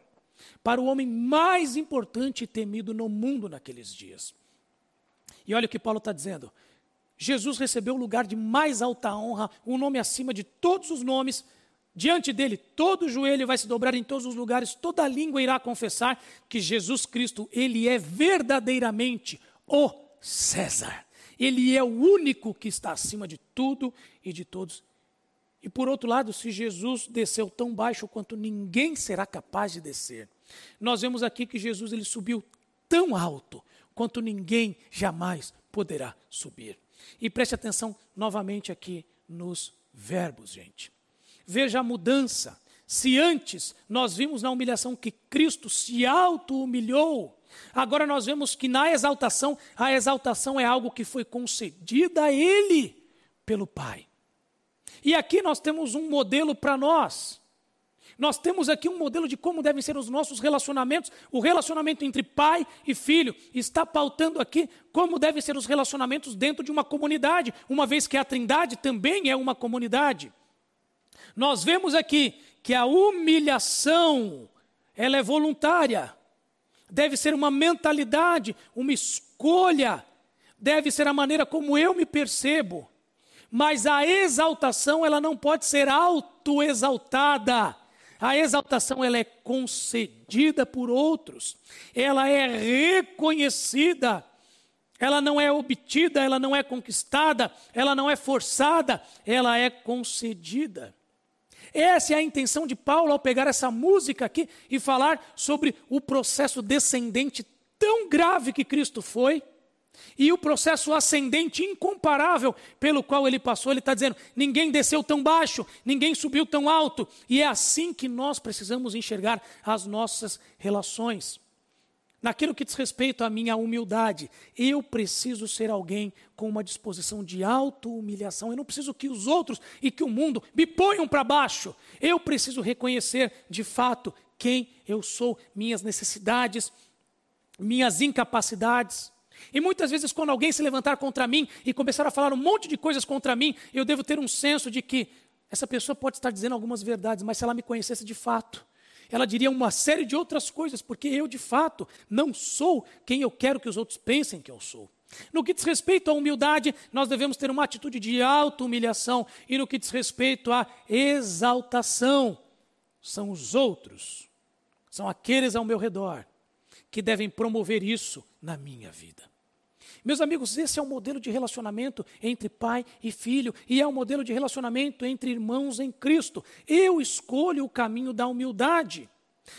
para o homem mais importante e temido no mundo naqueles dias. E olha o que Paulo está dizendo. Jesus recebeu o lugar de mais alta honra, um nome acima de todos os nomes. Diante dele, todo joelho vai se dobrar em todos os lugares, toda língua irá confessar que Jesus Cristo, ele é verdadeiramente o César. Ele é o único que está acima de tudo e de todos. E por outro lado, se Jesus desceu tão baixo quanto ninguém será capaz de descer, nós vemos aqui que Jesus ele subiu tão alto quanto ninguém jamais poderá subir. E preste atenção novamente aqui nos verbos, gente. Veja a mudança. Se antes nós vimos na humilhação que Cristo se auto-humilhou, agora nós vemos que na exaltação, a exaltação é algo que foi concedida a Ele pelo Pai. E aqui nós temos um modelo para nós. Nós temos aqui um modelo de como devem ser os nossos relacionamentos. O relacionamento entre pai e filho está pautando aqui como devem ser os relacionamentos dentro de uma comunidade, uma vez que a Trindade também é uma comunidade. Nós vemos aqui que a humilhação, ela é voluntária. Deve ser uma mentalidade, uma escolha. Deve ser a maneira como eu me percebo. Mas a exaltação, ela não pode ser autoexaltada. A exaltação ela é concedida por outros, ela é reconhecida, ela não é obtida, ela não é conquistada, ela não é forçada, ela é concedida. Essa é a intenção de Paulo ao pegar essa música aqui e falar sobre o processo descendente tão grave que Cristo foi e o processo ascendente incomparável pelo qual ele passou, ele está dizendo: ninguém desceu tão baixo, ninguém subiu tão alto, e é assim que nós precisamos enxergar as nossas relações. Naquilo que diz respeito à minha humildade, eu preciso ser alguém com uma disposição de auto-humilhação. Eu não preciso que os outros e que o mundo me ponham para baixo. Eu preciso reconhecer de fato quem eu sou, minhas necessidades, minhas incapacidades. E muitas vezes, quando alguém se levantar contra mim e começar a falar um monte de coisas contra mim, eu devo ter um senso de que essa pessoa pode estar dizendo algumas verdades, mas se ela me conhecesse de fato, ela diria uma série de outras coisas, porque eu, de fato, não sou quem eu quero que os outros pensem que eu sou. No que diz respeito à humildade, nós devemos ter uma atitude de auto-humilhação, e no que diz respeito à exaltação, são os outros, são aqueles ao meu redor que devem promover isso na minha vida. Meus amigos, esse é o modelo de relacionamento entre pai e filho, e é o modelo de relacionamento entre irmãos em Cristo. Eu escolho o caminho da humildade.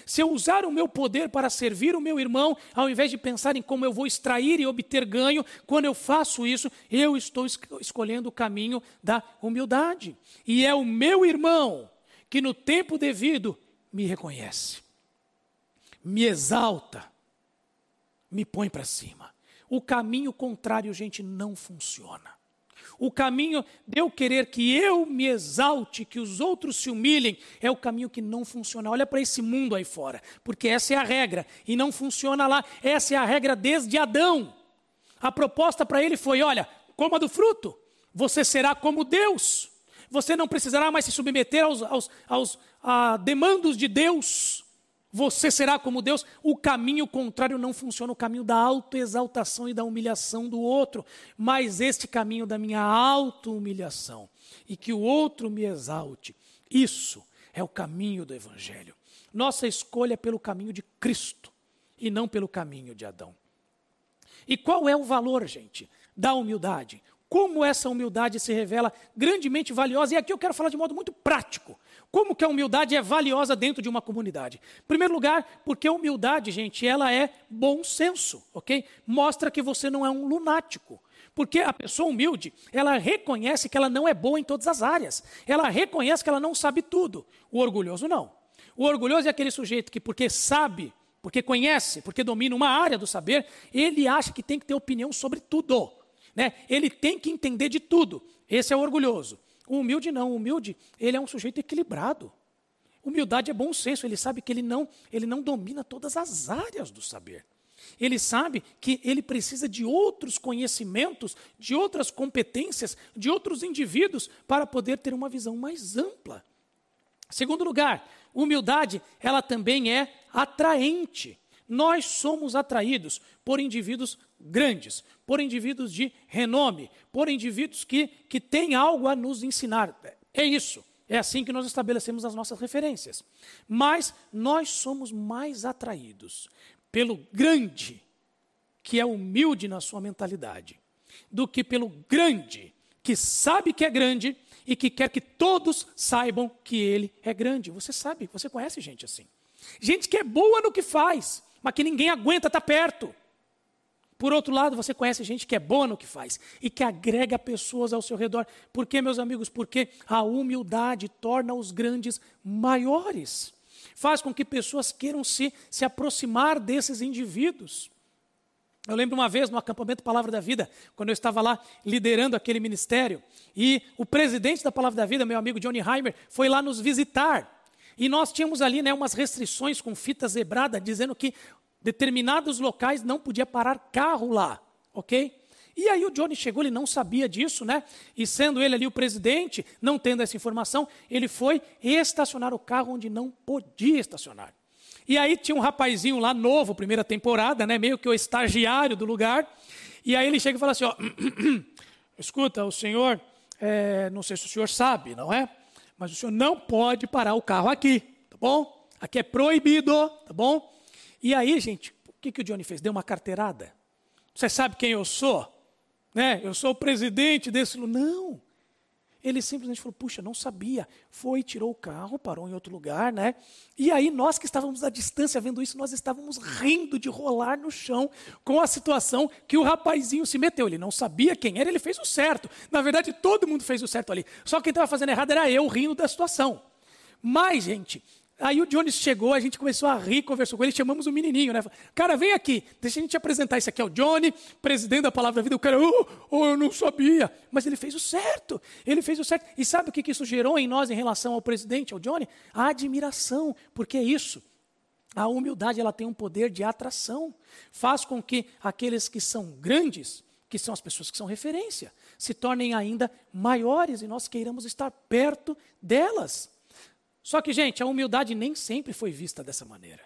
Se eu usar o meu poder para servir o meu irmão, ao invés de pensar em como eu vou extrair e obter ganho, quando eu faço isso, eu estou escolhendo o caminho da humildade. E é o meu irmão que, no tempo devido, me reconhece, me exalta, me põe para cima. O caminho contrário, gente, não funciona. O caminho de eu querer que eu me exalte, que os outros se humilhem, é o caminho que não funciona. Olha para esse mundo aí fora, porque essa é a regra e não funciona lá. Essa é a regra desde Adão. A proposta para ele foi: olha, coma do fruto, você será como Deus. Você não precisará mais se submeter aos, aos, aos a demandos de Deus você será como Deus. O caminho contrário não funciona, o caminho da autoexaltação e da humilhação do outro, mas este caminho da minha auto-humilhação e que o outro me exalte. Isso é o caminho do Evangelho. Nossa escolha é pelo caminho de Cristo e não pelo caminho de Adão. E qual é o valor, gente, da humildade? Como essa humildade se revela grandemente valiosa? E aqui eu quero falar de modo muito prático. Como que a humildade é valiosa dentro de uma comunidade? Em primeiro lugar, porque a humildade, gente, ela é bom senso, ok? Mostra que você não é um lunático. Porque a pessoa humilde, ela reconhece que ela não é boa em todas as áreas. Ela reconhece que ela não sabe tudo. O orgulhoso não. O orgulhoso é aquele sujeito que, porque sabe, porque conhece, porque domina uma área do saber, ele acha que tem que ter opinião sobre tudo. Né? Ele tem que entender de tudo. Esse é o orgulhoso. O humilde não, o humilde, ele é um sujeito equilibrado. Humildade é bom senso, ele sabe que ele não, ele não domina todas as áreas do saber. Ele sabe que ele precisa de outros conhecimentos, de outras competências, de outros indivíduos para poder ter uma visão mais ampla. Segundo lugar, Humildade, ela também é atraente. Nós somos atraídos por indivíduos grandes, por indivíduos de renome, por indivíduos que, que têm algo a nos ensinar. É isso. É assim que nós estabelecemos as nossas referências. Mas nós somos mais atraídos pelo grande, que é humilde na sua mentalidade, do que pelo grande, que sabe que é grande e que quer que todos saibam que ele é grande. Você sabe, você conhece gente assim. Gente que é boa no que faz, mas que ninguém aguenta estar perto. Por outro lado, você conhece gente que é boa no que faz e que agrega pessoas ao seu redor. Por quê, meus amigos? Porque a humildade torna os grandes maiores. Faz com que pessoas queiram se, se aproximar desses indivíduos. Eu lembro uma vez no acampamento Palavra da Vida, quando eu estava lá liderando aquele ministério, e o presidente da Palavra da Vida, meu amigo Johnny Heimer, foi lá nos visitar. E nós tínhamos ali né, umas restrições com fita zebrada, dizendo que determinados locais não podia parar carro lá, ok? E aí o Johnny chegou, ele não sabia disso, né? E sendo ele ali o presidente, não tendo essa informação, ele foi estacionar o carro onde não podia estacionar. E aí tinha um rapazinho lá novo, primeira temporada, né? Meio que o estagiário do lugar. E aí ele chega e fala assim: ó, escuta, o senhor, é, não sei se o senhor sabe, não é? Mas o senhor não pode parar o carro aqui, tá bom? Aqui é proibido, tá bom? E aí, gente, o que, que o Johnny fez? Deu uma carteirada. Você sabe quem eu sou? Né? Eu sou o presidente desse. Não. Ele simplesmente falou: puxa, não sabia. Foi, tirou o carro, parou em outro lugar, né? E aí, nós que estávamos à distância vendo isso, nós estávamos rindo de rolar no chão com a situação que o rapazinho se meteu. Ele não sabia quem era, ele fez o certo. Na verdade, todo mundo fez o certo ali. Só quem estava fazendo errado era eu rindo da situação. Mas, gente, Aí o Jones chegou, a gente começou a rir, conversou com ele, chamamos o menininho, né? Cara, vem aqui, deixa a gente apresentar. Esse aqui é o Johnny, presidente da Palavra da Vida. O cara, oh, oh, eu não sabia. Mas ele fez o certo, ele fez o certo. E sabe o que isso gerou em nós em relação ao presidente, ao Johnny? A admiração, porque é isso. A humildade ela tem um poder de atração. Faz com que aqueles que são grandes, que são as pessoas que são referência, se tornem ainda maiores e nós queiramos estar perto delas. Só que, gente, a humildade nem sempre foi vista dessa maneira.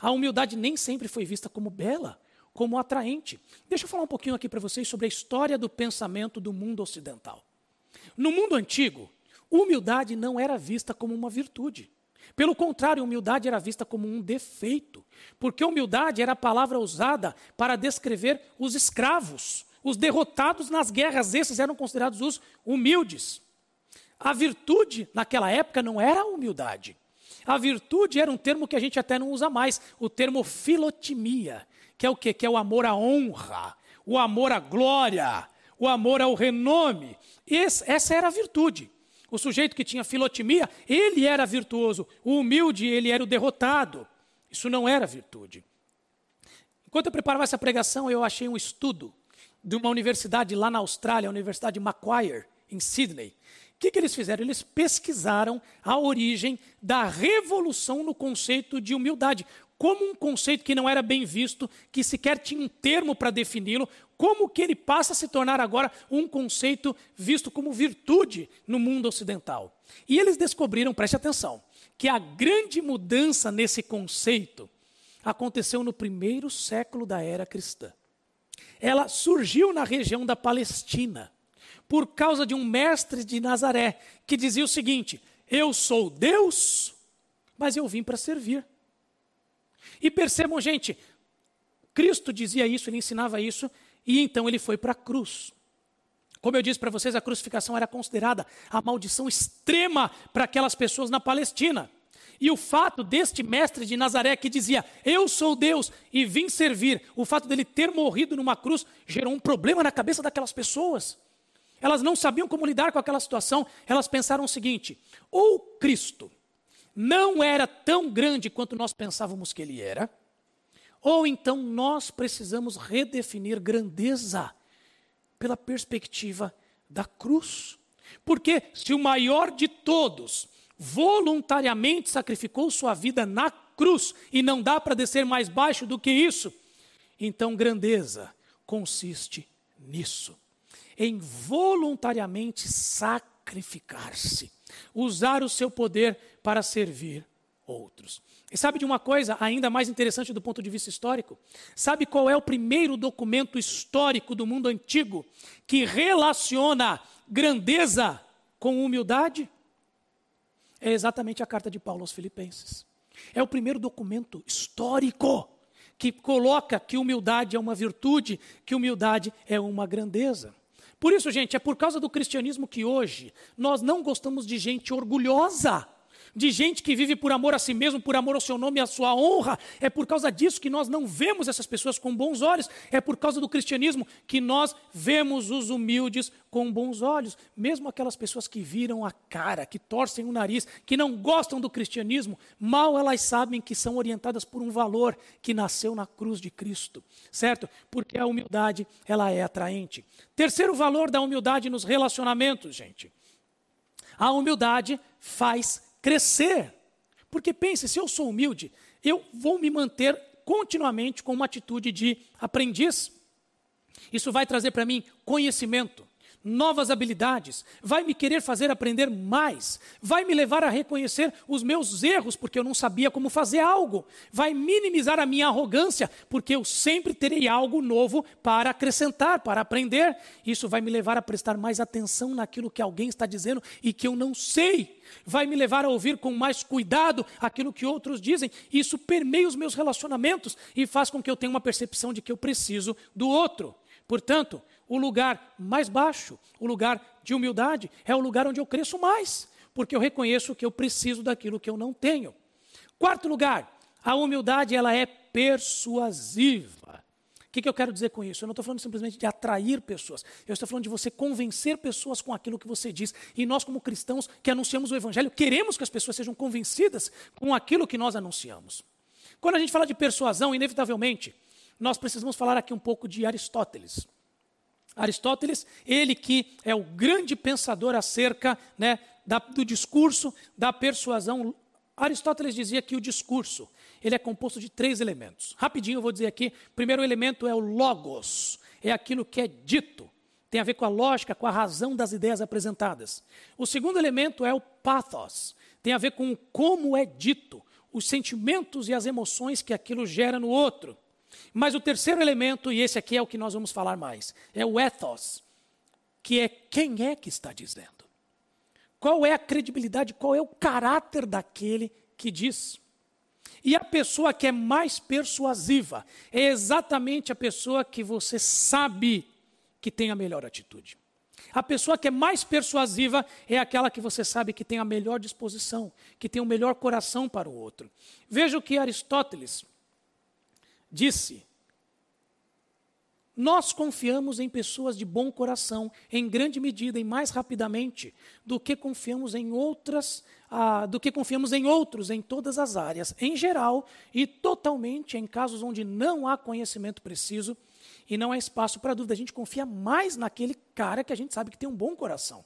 A humildade nem sempre foi vista como bela, como atraente. Deixa eu falar um pouquinho aqui para vocês sobre a história do pensamento do mundo ocidental. No mundo antigo, humildade não era vista como uma virtude. Pelo contrário, humildade era vista como um defeito, porque humildade era a palavra usada para descrever os escravos, os derrotados nas guerras, esses eram considerados os humildes. A virtude, naquela época, não era a humildade. A virtude era um termo que a gente até não usa mais, o termo filotimia, que é o quê? Que é o amor à honra, o amor à glória, o amor ao renome. Esse, essa era a virtude. O sujeito que tinha filotimia, ele era virtuoso. O humilde, ele era o derrotado. Isso não era virtude. Enquanto eu preparava essa pregação, eu achei um estudo de uma universidade lá na Austrália, a Universidade Macquarie, em Sydney, que, que eles fizeram? Eles pesquisaram a origem da revolução no conceito de humildade, como um conceito que não era bem visto, que sequer tinha um termo para defini-lo, como que ele passa a se tornar agora um conceito visto como virtude no mundo ocidental. E eles descobriram, preste atenção, que a grande mudança nesse conceito aconteceu no primeiro século da era cristã. Ela surgiu na região da Palestina por causa de um mestre de Nazaré que dizia o seguinte: Eu sou Deus, mas eu vim para servir. E percebam, gente, Cristo dizia isso, ele ensinava isso, e então ele foi para a cruz. Como eu disse para vocês, a crucificação era considerada a maldição extrema para aquelas pessoas na Palestina. E o fato deste mestre de Nazaré que dizia, Eu sou Deus e vim servir, o fato dele ter morrido numa cruz gerou um problema na cabeça daquelas pessoas. Elas não sabiam como lidar com aquela situação. Elas pensaram o seguinte: ou Cristo não era tão grande quanto nós pensávamos que ele era, ou então nós precisamos redefinir grandeza pela perspectiva da cruz. Porque se o maior de todos voluntariamente sacrificou sua vida na cruz e não dá para descer mais baixo do que isso, então grandeza consiste nisso em voluntariamente sacrificar-se, usar o seu poder para servir outros. E sabe de uma coisa ainda mais interessante do ponto de vista histórico? Sabe qual é o primeiro documento histórico do mundo antigo que relaciona grandeza com humildade? É exatamente a carta de Paulo aos Filipenses. É o primeiro documento histórico que coloca que humildade é uma virtude, que humildade é uma grandeza. Por isso, gente, é por causa do cristianismo que hoje nós não gostamos de gente orgulhosa de gente que vive por amor a si mesmo, por amor ao seu nome e à sua honra. É por causa disso que nós não vemos essas pessoas com bons olhos. É por causa do cristianismo que nós vemos os humildes com bons olhos. Mesmo aquelas pessoas que viram a cara, que torcem o nariz, que não gostam do cristianismo, mal elas sabem que são orientadas por um valor que nasceu na cruz de Cristo, certo? Porque a humildade, ela é atraente. Terceiro valor da humildade nos relacionamentos, gente. A humildade faz crescer. Porque pense, se eu sou humilde, eu vou me manter continuamente com uma atitude de aprendiz. Isso vai trazer para mim conhecimento, novas habilidades, vai me querer fazer aprender mais, vai me levar a reconhecer os meus erros, porque eu não sabia como fazer algo, vai minimizar a minha arrogância, porque eu sempre terei algo novo para acrescentar, para aprender. Isso vai me levar a prestar mais atenção naquilo que alguém está dizendo e que eu não sei. Vai me levar a ouvir com mais cuidado aquilo que outros dizem. Isso permeia os meus relacionamentos e faz com que eu tenha uma percepção de que eu preciso do outro. Portanto, o lugar mais baixo, o lugar de humildade, é o lugar onde eu cresço mais, porque eu reconheço que eu preciso daquilo que eu não tenho. Quarto lugar, a humildade ela é persuasiva. O que, que eu quero dizer com isso? Eu não estou falando simplesmente de atrair pessoas, eu estou falando de você convencer pessoas com aquilo que você diz. E nós, como cristãos que anunciamos o Evangelho, queremos que as pessoas sejam convencidas com aquilo que nós anunciamos. Quando a gente fala de persuasão, inevitavelmente, nós precisamos falar aqui um pouco de Aristóteles. Aristóteles, ele que é o grande pensador acerca né, da, do discurso, da persuasão. Aristóteles dizia que o discurso ele é composto de três elementos. Rapidinho eu vou dizer aqui. Primeiro elemento é o logos, é aquilo que é dito. Tem a ver com a lógica, com a razão das ideias apresentadas. O segundo elemento é o pathos, tem a ver com como é dito, os sentimentos e as emoções que aquilo gera no outro. Mas o terceiro elemento, e esse aqui é o que nós vamos falar mais, é o ethos, que é quem é que está dizendo. Qual é a credibilidade, qual é o caráter daquele que diz. E a pessoa que é mais persuasiva é exatamente a pessoa que você sabe que tem a melhor atitude. A pessoa que é mais persuasiva é aquela que você sabe que tem a melhor disposição, que tem o melhor coração para o outro. Veja o que Aristóteles disse: Nós confiamos em pessoas de bom coração, em grande medida e mais rapidamente, do que confiamos em outras, ah, do que confiamos em outros em todas as áreas, em geral e totalmente em casos onde não há conhecimento preciso e não há espaço para dúvida. A gente confia mais naquele cara que a gente sabe que tem um bom coração.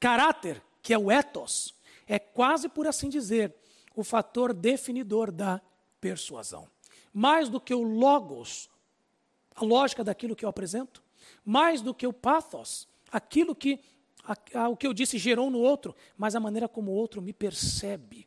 Caráter, que é o ethos, é quase por assim dizer o fator definidor da persuasão mais do que o logos, a lógica daquilo que eu apresento, mais do que o pathos, aquilo que a, a, o que eu disse gerou no outro, mas a maneira como o outro me percebe,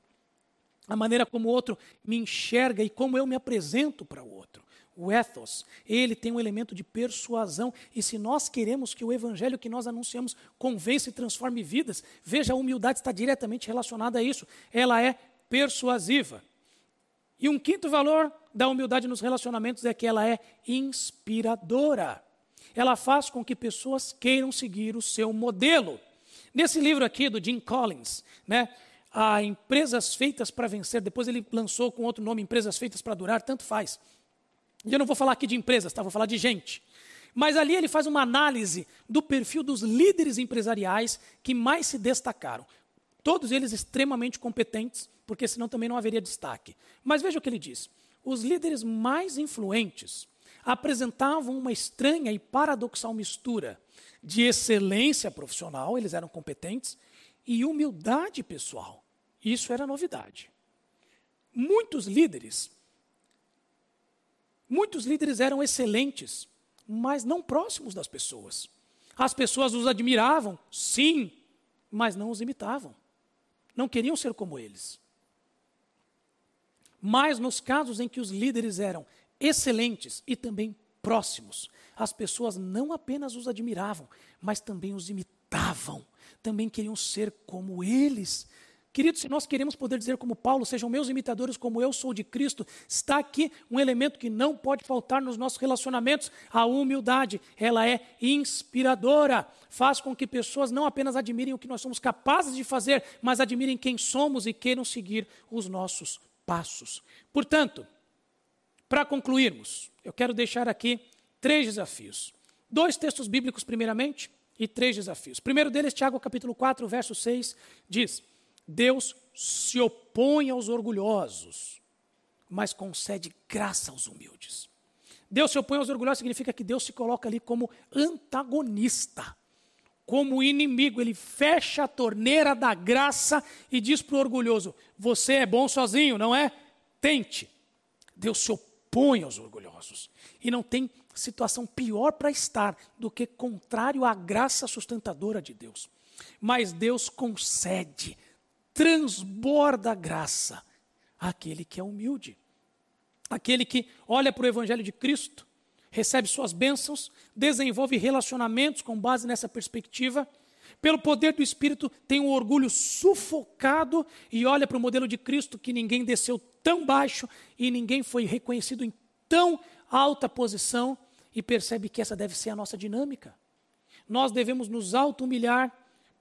a maneira como o outro me enxerga e como eu me apresento para o outro. O ethos, ele tem um elemento de persuasão, e se nós queremos que o evangelho que nós anunciamos convença e transforme vidas, veja, a humildade está diretamente relacionada a isso. Ela é persuasiva. E um quinto valor da humildade nos relacionamentos é que ela é inspiradora. Ela faz com que pessoas queiram seguir o seu modelo. Nesse livro aqui do Jim Collins, né, a Empresas Feitas para Vencer, depois ele lançou com outro nome, Empresas Feitas para Durar, tanto faz. E eu não vou falar aqui de empresas, tá? vou falar de gente. Mas ali ele faz uma análise do perfil dos líderes empresariais que mais se destacaram. Todos eles extremamente competentes, porque senão também não haveria destaque. Mas veja o que ele diz os líderes mais influentes apresentavam uma estranha e paradoxal mistura de excelência profissional, eles eram competentes, e humildade pessoal. Isso era novidade. Muitos líderes, muitos líderes eram excelentes, mas não próximos das pessoas. As pessoas os admiravam, sim, mas não os imitavam. Não queriam ser como eles. Mas nos casos em que os líderes eram excelentes e também próximos, as pessoas não apenas os admiravam, mas também os imitavam, também queriam ser como eles. Queridos, se nós queremos poder dizer como Paulo, sejam meus imitadores como eu sou de Cristo, está aqui um elemento que não pode faltar nos nossos relacionamentos, a humildade. Ela é inspiradora, faz com que pessoas não apenas admirem o que nós somos capazes de fazer, mas admirem quem somos e queiram seguir os nossos passos. Portanto, para concluirmos, eu quero deixar aqui três desafios. Dois textos bíblicos, primeiramente, e três desafios. Primeiro deles, Tiago capítulo 4, verso 6, diz: Deus se opõe aos orgulhosos, mas concede graça aos humildes. Deus se opõe aos orgulhosos significa que Deus se coloca ali como antagonista, como inimigo. Ele fecha a torneira da graça e diz para o orgulhoso: Você é bom sozinho, não é? Tente. Deus se opõe aos orgulhosos. E não tem situação pior para estar do que contrário à graça sustentadora de Deus. Mas Deus concede transborda a graça àquele que é humilde, aquele que olha para o Evangelho de Cristo, recebe suas bênçãos, desenvolve relacionamentos com base nessa perspectiva, pelo poder do Espírito tem um orgulho sufocado e olha para o modelo de Cristo que ninguém desceu tão baixo e ninguém foi reconhecido em tão alta posição e percebe que essa deve ser a nossa dinâmica. Nós devemos nos auto-humilhar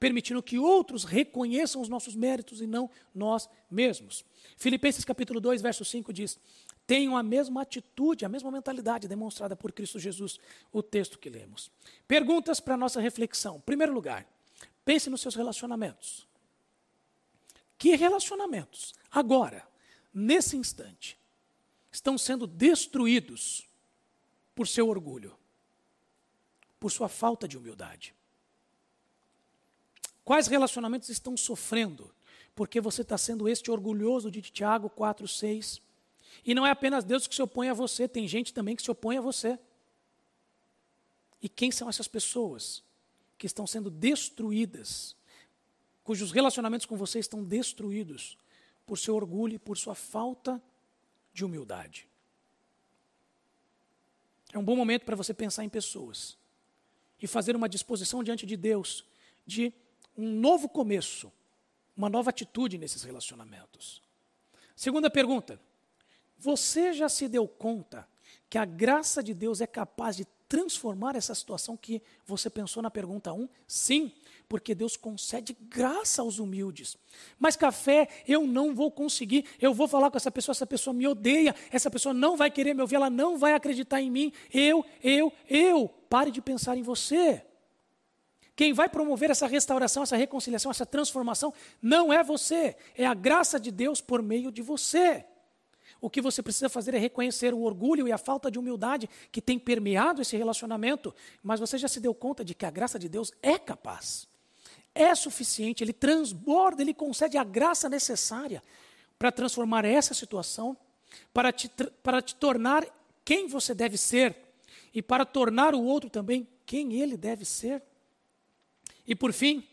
permitindo que outros reconheçam os nossos méritos e não nós mesmos. Filipenses capítulo 2, verso 5 diz: Tenham a mesma atitude, a mesma mentalidade demonstrada por Cristo Jesus, o texto que lemos. Perguntas para nossa reflexão. Em primeiro lugar, pense nos seus relacionamentos. Que relacionamentos, agora, nesse instante, estão sendo destruídos por seu orgulho, por sua falta de humildade? Quais relacionamentos estão sofrendo? Porque você está sendo este orgulhoso de Tiago 4, 6. E não é apenas Deus que se opõe a você, tem gente também que se opõe a você. E quem são essas pessoas que estão sendo destruídas, cujos relacionamentos com você estão destruídos por seu orgulho e por sua falta de humildade? É um bom momento para você pensar em pessoas e fazer uma disposição diante de Deus de um novo começo, uma nova atitude nesses relacionamentos. Segunda pergunta: você já se deu conta que a graça de Deus é capaz de transformar essa situação que você pensou na pergunta 1? Sim, porque Deus concede graça aos humildes. Mas café, eu não vou conseguir. Eu vou falar com essa pessoa, essa pessoa me odeia, essa pessoa não vai querer me ouvir, ela não vai acreditar em mim. Eu, eu, eu. Pare de pensar em você. Quem vai promover essa restauração, essa reconciliação, essa transformação, não é você, é a graça de Deus por meio de você. O que você precisa fazer é reconhecer o orgulho e a falta de humildade que tem permeado esse relacionamento, mas você já se deu conta de que a graça de Deus é capaz, é suficiente, ele transborda, ele concede a graça necessária para transformar essa situação, para te, para te tornar quem você deve ser e para tornar o outro também quem ele deve ser. E por fim,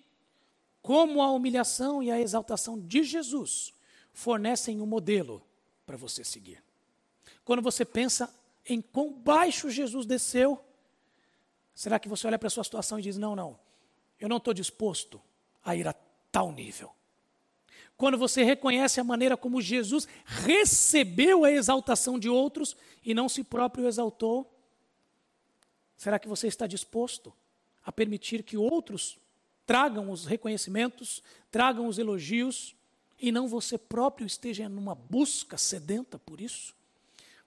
como a humilhação e a exaltação de Jesus fornecem um modelo para você seguir. Quando você pensa em quão baixo Jesus desceu, será que você olha para a sua situação e diz: não, não, eu não estou disposto a ir a tal nível? Quando você reconhece a maneira como Jesus recebeu a exaltação de outros e não se próprio exaltou, será que você está disposto a permitir que outros tragam os reconhecimentos, tragam os elogios, e não você próprio esteja numa busca sedenta por isso?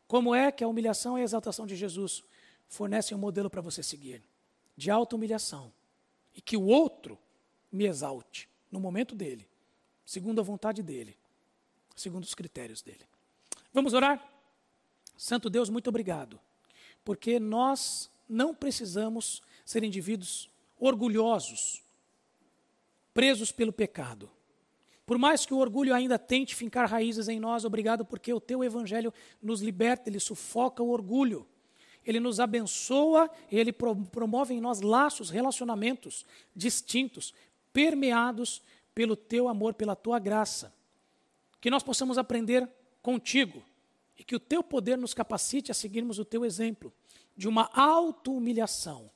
Como é que a humilhação e a exaltação de Jesus fornecem um modelo para você seguir? De alta humilhação. E que o outro me exalte no momento dele, segundo a vontade dele, segundo os critérios dele. Vamos orar? Santo Deus, muito obrigado, porque nós não precisamos ser indivíduos orgulhosos, presos pelo pecado. Por mais que o orgulho ainda tente fincar raízes em nós, obrigado porque o teu evangelho nos liberta, ele sufoca o orgulho. Ele nos abençoa e ele promove em nós laços, relacionamentos distintos, permeados pelo teu amor, pela tua graça. Que nós possamos aprender contigo e que o teu poder nos capacite a seguirmos o teu exemplo de uma auto-humilhação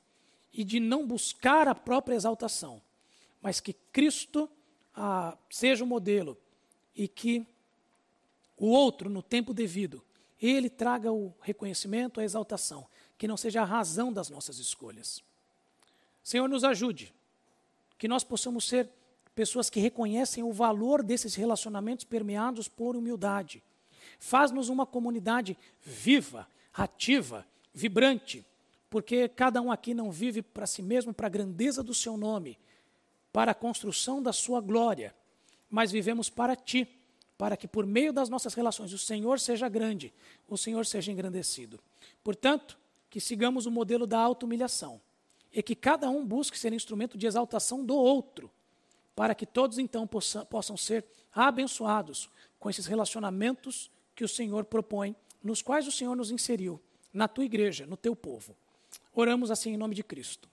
e de não buscar a própria exaltação, mas que Cristo ah, seja o modelo e que o outro, no tempo devido, ele traga o reconhecimento, a exaltação, que não seja a razão das nossas escolhas. Senhor, nos ajude, que nós possamos ser pessoas que reconhecem o valor desses relacionamentos permeados por humildade. Faz-nos uma comunidade viva, ativa, vibrante, porque cada um aqui não vive para si mesmo, para a grandeza do seu nome, para a construção da sua glória, mas vivemos para ti, para que por meio das nossas relações o Senhor seja grande, o Senhor seja engrandecido. Portanto, que sigamos o modelo da auto-humilhação e que cada um busque ser instrumento de exaltação do outro, para que todos então possam, possam ser abençoados com esses relacionamentos que o Senhor propõe, nos quais o Senhor nos inseriu, na tua igreja, no teu povo. Oramos assim em nome de Cristo.